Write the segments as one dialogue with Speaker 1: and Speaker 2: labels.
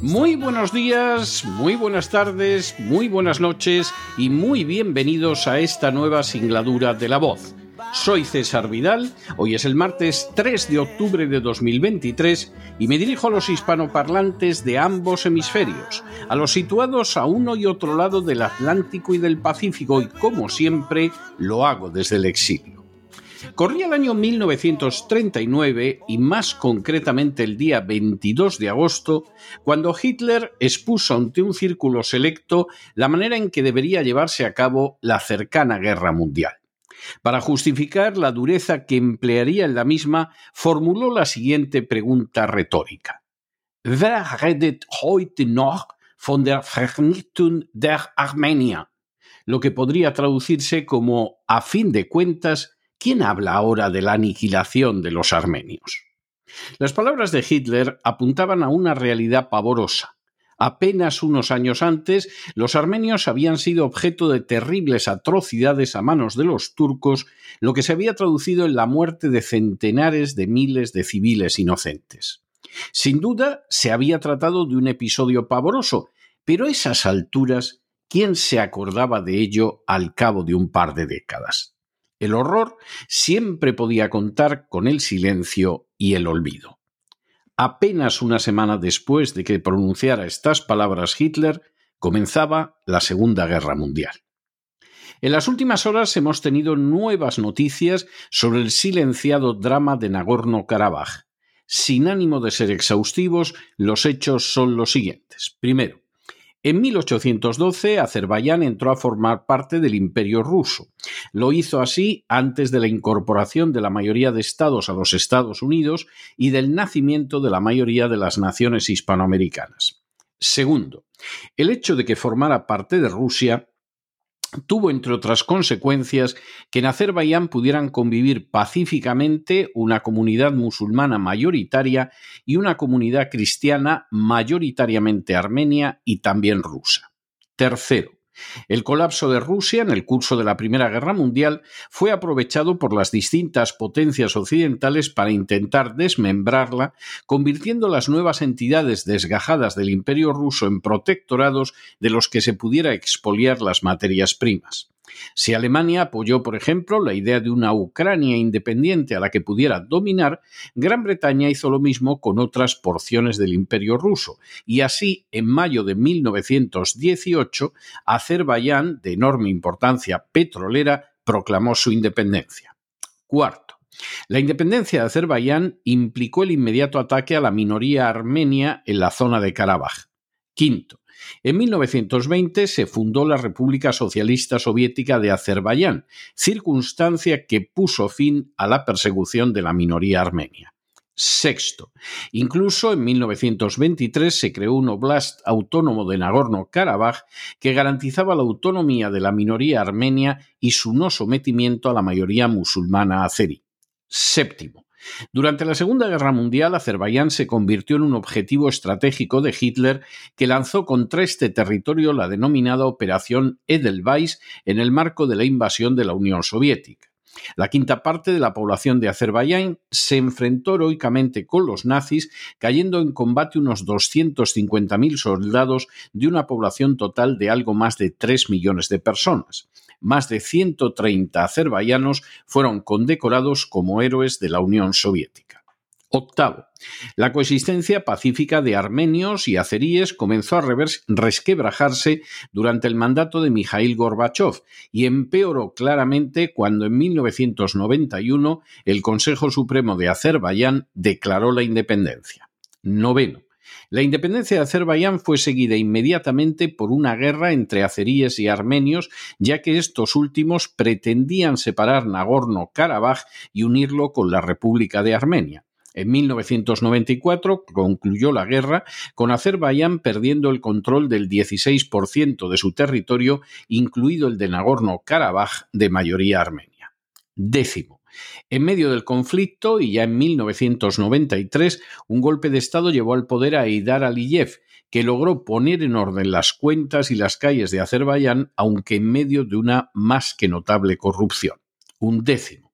Speaker 1: Muy buenos días, muy buenas tardes, muy buenas noches y muy bienvenidos a esta nueva singladura de La Voz. Soy César Vidal, hoy es el martes 3 de octubre de 2023 y me dirijo a los hispanoparlantes de ambos hemisferios, a los situados a uno y otro lado del Atlántico y del Pacífico y como siempre lo hago desde el exilio. Corría el año 1939 y más concretamente el día 22 de agosto, cuando Hitler expuso ante un círculo selecto la manera en que debería llevarse a cabo la cercana guerra mundial. Para justificar la dureza que emplearía en la misma, formuló la siguiente pregunta retórica. Wer redet heute noch von der Vernichtung der Armenia? Lo que podría traducirse como, a fin de cuentas, ¿quién habla ahora de la aniquilación de los armenios? Las palabras de Hitler apuntaban a una realidad pavorosa. Apenas unos años antes, los armenios habían sido objeto de terribles atrocidades a manos de los turcos, lo que se había traducido en la muerte de centenares de miles de civiles inocentes. Sin duda, se había tratado de un episodio pavoroso, pero a esas alturas, ¿quién se acordaba de ello al cabo de un par de décadas? El horror siempre podía contar con el silencio y el olvido. Apenas una semana después de que pronunciara estas palabras Hitler, comenzaba la Segunda Guerra Mundial. En las últimas horas hemos tenido nuevas noticias sobre el silenciado drama de Nagorno-Karabaj. Sin ánimo de ser exhaustivos, los hechos son los siguientes. Primero, en 1812, Azerbaiyán entró a formar parte del Imperio ruso. Lo hizo así antes de la incorporación de la mayoría de estados a los Estados Unidos y del nacimiento de la mayoría de las naciones hispanoamericanas. Segundo, el hecho de que formara parte de Rusia tuvo, entre otras consecuencias, que en Azerbaiyán pudieran convivir pacíficamente una comunidad musulmana mayoritaria y una comunidad cristiana mayoritariamente armenia y también rusa. Tercero, el colapso de Rusia en el curso de la Primera Guerra Mundial fue aprovechado por las distintas potencias occidentales para intentar desmembrarla, convirtiendo las nuevas entidades desgajadas del Imperio ruso en protectorados de los que se pudiera expoliar las materias primas. Si Alemania apoyó, por ejemplo, la idea de una Ucrania independiente a la que pudiera dominar, Gran Bretaña hizo lo mismo con otras porciones del Imperio ruso, y así, en mayo de 1918, Azerbaiyán, de enorme importancia petrolera, proclamó su independencia. Cuarto. La independencia de Azerbaiyán implicó el inmediato ataque a la minoría armenia en la zona de Karabaj. Quinto. En 1920 se fundó la República Socialista Soviética de Azerbaiyán, circunstancia que puso fin a la persecución de la minoría armenia. Sexto. Incluso en 1923 se creó un oblast autónomo de Nagorno-Karabaj que garantizaba la autonomía de la minoría armenia y su no sometimiento a la mayoría musulmana azerí. Séptimo. Durante la Segunda Guerra Mundial, Azerbaiyán se convirtió en un objetivo estratégico de Hitler que lanzó contra este territorio la denominada Operación Edelweiss en el marco de la invasión de la Unión Soviética. La quinta parte de la población de Azerbaiyán se enfrentó heroicamente con los nazis, cayendo en combate unos 250.000 soldados de una población total de algo más de 3 millones de personas más de 130 azerbaiyanos fueron condecorados como héroes de la Unión Soviética. Octavo, la coexistencia pacífica de armenios y azeríes comenzó a resquebrajarse durante el mandato de Mikhail Gorbachev y empeoró claramente cuando en 1991 el Consejo Supremo de Azerbaiyán declaró la independencia. Noveno, la independencia de Azerbaiyán fue seguida inmediatamente por una guerra entre azeríes y armenios, ya que estos últimos pretendían separar Nagorno-Karabaj y unirlo con la República de Armenia. En 1994 concluyó la guerra, con Azerbaiyán perdiendo el control del 16% de su territorio, incluido el de Nagorno-Karabaj, de mayoría armenia. Décimo. En medio del conflicto, y ya en 1993, un golpe de Estado llevó al poder a Eidar Aliyev, que logró poner en orden las cuentas y las calles de Azerbaiyán, aunque en medio de una más que notable corrupción. Un décimo.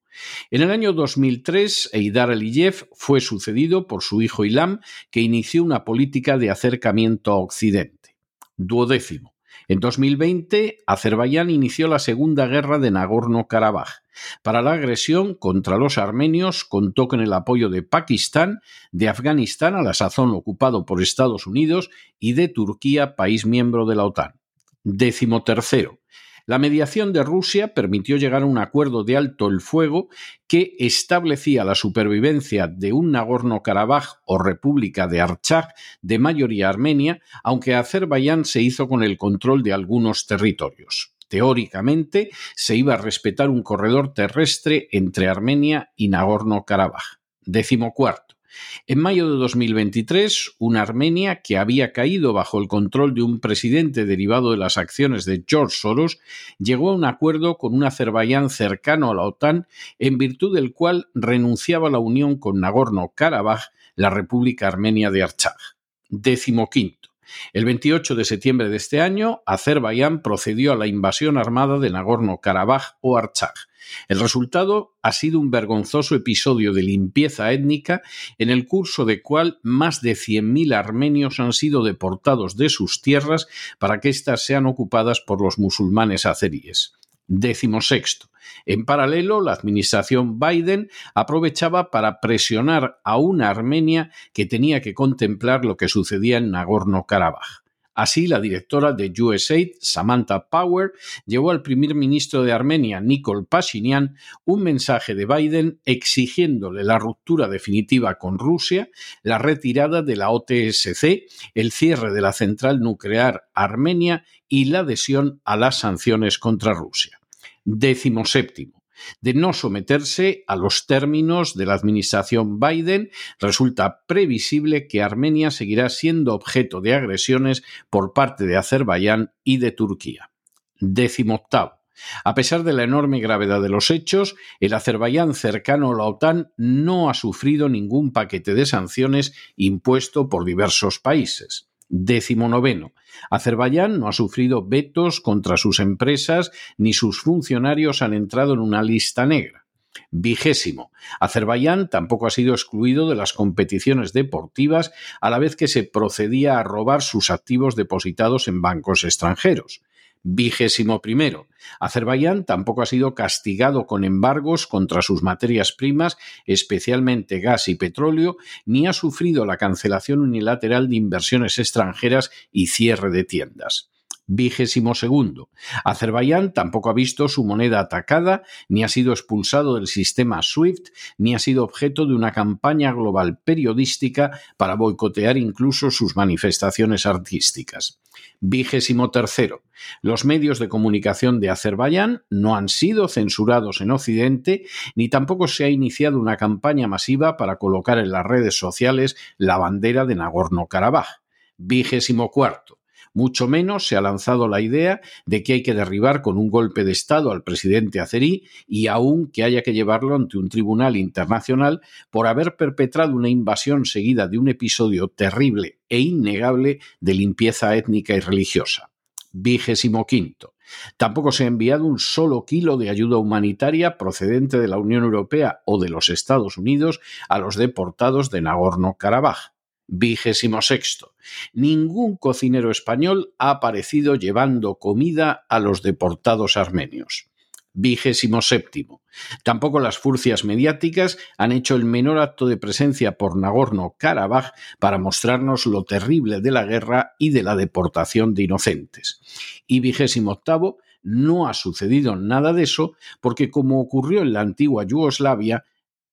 Speaker 1: En el año 2003, Eidar Aliyev fue sucedido por su hijo Ilam, que inició una política de acercamiento a Occidente. Duodécimo. En 2020, Azerbaiyán inició la Segunda Guerra de Nagorno-Karabaj. Para la agresión contra los armenios contó con el apoyo de Pakistán, de Afganistán, a la sazón ocupado por Estados Unidos, y de Turquía, país miembro de la OTAN. Décimo tercero. La mediación de Rusia permitió llegar a un acuerdo de alto el fuego que establecía la supervivencia de un Nagorno-Karabaj o República de Archak de mayoría armenia, aunque Azerbaiyán se hizo con el control de algunos territorios. Teóricamente, se iba a respetar un corredor terrestre entre Armenia y Nagorno-Karabaj. Décimo cuarto. En mayo de 2023, una Armenia que había caído bajo el control de un presidente derivado de las acciones de George Soros llegó a un acuerdo con un Azerbaiyán cercano a la OTAN en virtud del cual renunciaba a la unión con Nagorno-Karabaj, la República Armenia de Archag. Décimo quinto. El 28 de septiembre de este año, Azerbaiyán procedió a la invasión armada de Nagorno-Karabaj o Archag. El resultado ha sido un vergonzoso episodio de limpieza étnica en el curso de cual más de 100.000 armenios han sido deportados de sus tierras para que éstas sean ocupadas por los musulmanes azeríes. Décimo sexto. En paralelo, la administración Biden aprovechaba para presionar a una Armenia que tenía que contemplar lo que sucedía en Nagorno-Karabaj. Así, la directora de USAID, Samantha Power, llevó al primer ministro de Armenia, Nikol Pashinyan, un mensaje de Biden exigiéndole la ruptura definitiva con Rusia, la retirada de la OTSC, el cierre de la central nuclear armenia y la adhesión a las sanciones contra Rusia. Décimo séptimo de no someterse a los términos de la administración Biden, resulta previsible que Armenia seguirá siendo objeto de agresiones por parte de Azerbaiyán y de Turquía. Décimo octavo. A pesar de la enorme gravedad de los hechos, el Azerbaiyán cercano a la OTAN no ha sufrido ningún paquete de sanciones impuesto por diversos países. Décimo noveno. Azerbaiyán no ha sufrido vetos contra sus empresas ni sus funcionarios han entrado en una lista negra. Vigésimo. Azerbaiyán tampoco ha sido excluido de las competiciones deportivas a la vez que se procedía a robar sus activos depositados en bancos extranjeros. Vigésimo primero. Azerbaiyán tampoco ha sido castigado con embargos contra sus materias primas, especialmente gas y petróleo, ni ha sufrido la cancelación unilateral de inversiones extranjeras y cierre de tiendas. Vigésimo. Azerbaiyán tampoco ha visto su moneda atacada, ni ha sido expulsado del sistema SWIFT, ni ha sido objeto de una campaña global periodística para boicotear incluso sus manifestaciones artísticas. Vigésimo. Los medios de comunicación de Azerbaiyán no han sido censurados en Occidente, ni tampoco se ha iniciado una campaña masiva para colocar en las redes sociales la bandera de Nagorno-Karabaj. Vigésimo cuarto. Mucho menos se ha lanzado la idea de que hay que derribar con un golpe de Estado al presidente azerí y aún que haya que llevarlo ante un tribunal internacional por haber perpetrado una invasión seguida de un episodio terrible e innegable de limpieza étnica y religiosa. Vigésimo quinto. Tampoco se ha enviado un solo kilo de ayuda humanitaria procedente de la Unión Europea o de los Estados Unidos a los deportados de Nagorno-Karabaj. Vigésimo sexto. Ningún cocinero español ha aparecido llevando comida a los deportados armenios. vigésimo séptimo. Tampoco las furcias mediáticas han hecho el menor acto de presencia por Nagorno-Karabaj para mostrarnos lo terrible de la guerra y de la deportación de inocentes. Y vigésimo octavo, no ha sucedido nada de eso porque, como ocurrió en la antigua Yugoslavia,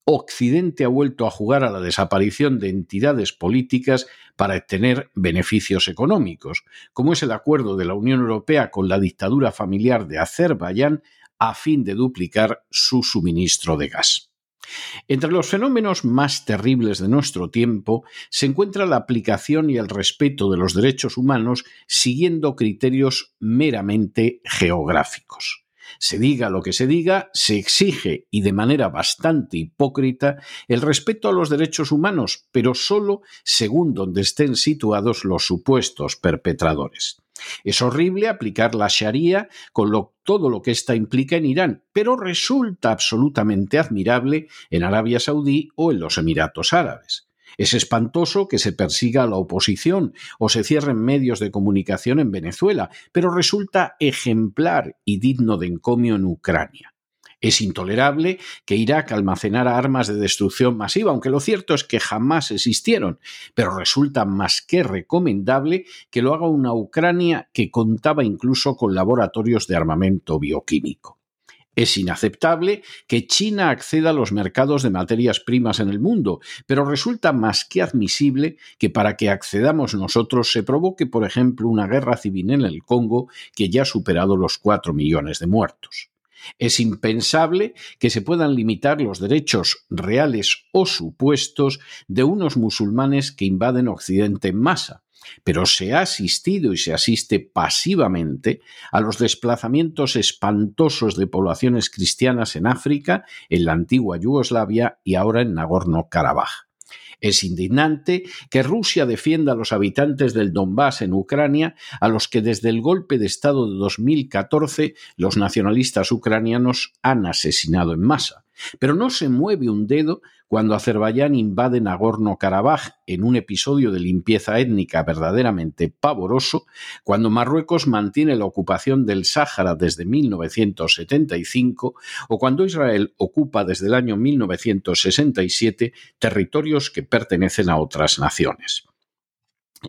Speaker 1: Occidente ha vuelto a jugar a la desaparición de entidades políticas para obtener beneficios económicos, como es el acuerdo de la Unión Europea con la dictadura familiar de Azerbaiyán a fin de duplicar su suministro de gas. Entre los fenómenos más terribles de nuestro tiempo se encuentra la aplicación y el respeto de los derechos humanos siguiendo criterios meramente geográficos. Se diga lo que se diga, se exige, y de manera bastante hipócrita, el respeto a los derechos humanos, pero solo según donde estén situados los supuestos perpetradores. Es horrible aplicar la Sharia con todo lo que ésta implica en Irán, pero resulta absolutamente admirable en Arabia Saudí o en los Emiratos Árabes. Es espantoso que se persiga a la oposición o se cierren medios de comunicación en Venezuela, pero resulta ejemplar y digno de encomio en Ucrania. Es intolerable que Irak almacenara armas de destrucción masiva, aunque lo cierto es que jamás existieron, pero resulta más que recomendable que lo haga una Ucrania que contaba incluso con laboratorios de armamento bioquímico. Es inaceptable que China acceda a los mercados de materias primas en el mundo, pero resulta más que admisible que para que accedamos nosotros se provoque, por ejemplo, una guerra civil en el Congo que ya ha superado los cuatro millones de muertos. Es impensable que se puedan limitar los derechos reales o supuestos de unos musulmanes que invaden Occidente en masa, pero se ha asistido y se asiste pasivamente a los desplazamientos espantosos de poblaciones cristianas en África, en la antigua Yugoslavia y ahora en Nagorno-Karabaj. Es indignante que Rusia defienda a los habitantes del Donbass en Ucrania, a los que desde el golpe de Estado de 2014 los nacionalistas ucranianos han asesinado en masa. Pero no se mueve un dedo cuando Azerbaiyán invade Nagorno-Karabaj en un episodio de limpieza étnica verdaderamente pavoroso, cuando Marruecos mantiene la ocupación del Sáhara desde 1975 o cuando Israel ocupa desde el año 1967 territorios que pertenecen a otras naciones.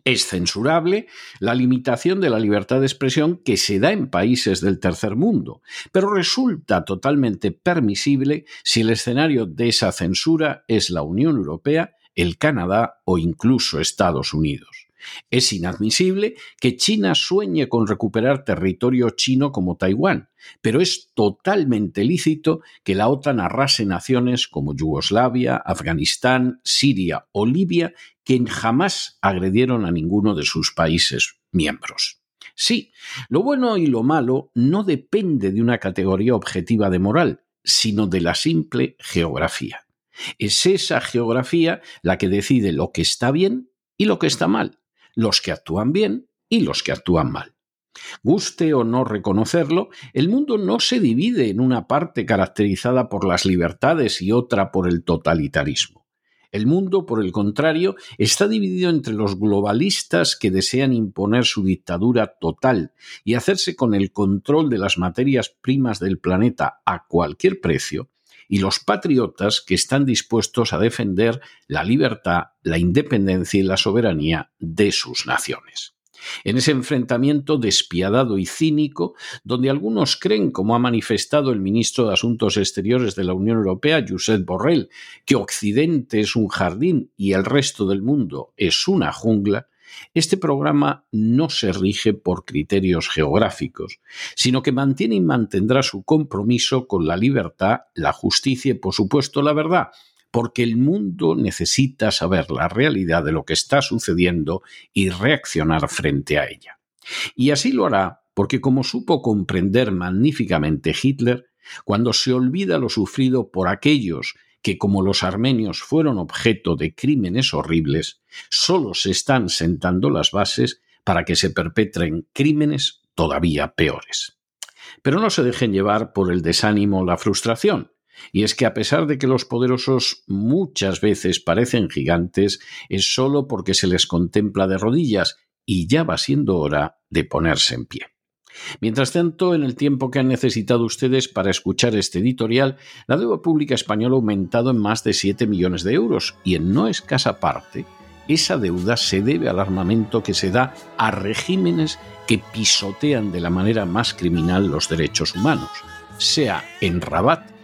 Speaker 1: Es censurable la limitación de la libertad de expresión que se da en países del tercer mundo, pero resulta totalmente permisible si el escenario de esa censura es la Unión Europea, el Canadá o incluso Estados Unidos. Es inadmisible que China sueñe con recuperar territorio chino como Taiwán, pero es totalmente lícito que la OTAN arrase naciones como Yugoslavia, Afganistán, Siria o Libia que jamás agredieron a ninguno de sus países miembros. Sí, lo bueno y lo malo no depende de una categoría objetiva de moral, sino de la simple geografía. Es esa geografía la que decide lo que está bien y lo que está mal, los que actúan bien y los que actúan mal. Guste o no reconocerlo, el mundo no se divide en una parte caracterizada por las libertades y otra por el totalitarismo. El mundo, por el contrario, está dividido entre los globalistas que desean imponer su dictadura total y hacerse con el control de las materias primas del planeta a cualquier precio, y los patriotas que están dispuestos a defender la libertad, la independencia y la soberanía de sus naciones en ese enfrentamiento despiadado y cínico, donde algunos creen, como ha manifestado el ministro de Asuntos Exteriores de la Unión Europea, Josep Borrell, que Occidente es un jardín y el resto del mundo es una jungla, este programa no se rige por criterios geográficos, sino que mantiene y mantendrá su compromiso con la libertad, la justicia y, por supuesto, la verdad, porque el mundo necesita saber la realidad de lo que está sucediendo y reaccionar frente a ella. Y así lo hará porque como supo comprender magníficamente Hitler, cuando se olvida lo sufrido por aquellos que como los armenios fueron objeto de crímenes horribles, solo se están sentando las bases para que se perpetren crímenes todavía peores. Pero no se dejen llevar por el desánimo o la frustración, y es que a pesar de que los poderosos muchas veces parecen gigantes, es solo porque se les contempla de rodillas y ya va siendo hora de ponerse en pie. Mientras tanto, en el tiempo que han necesitado ustedes para escuchar este editorial, la deuda pública española ha aumentado en más de 7 millones de euros y en no escasa parte, esa deuda se debe al armamento que se da a regímenes que pisotean de la manera más criminal los derechos humanos, sea en Rabat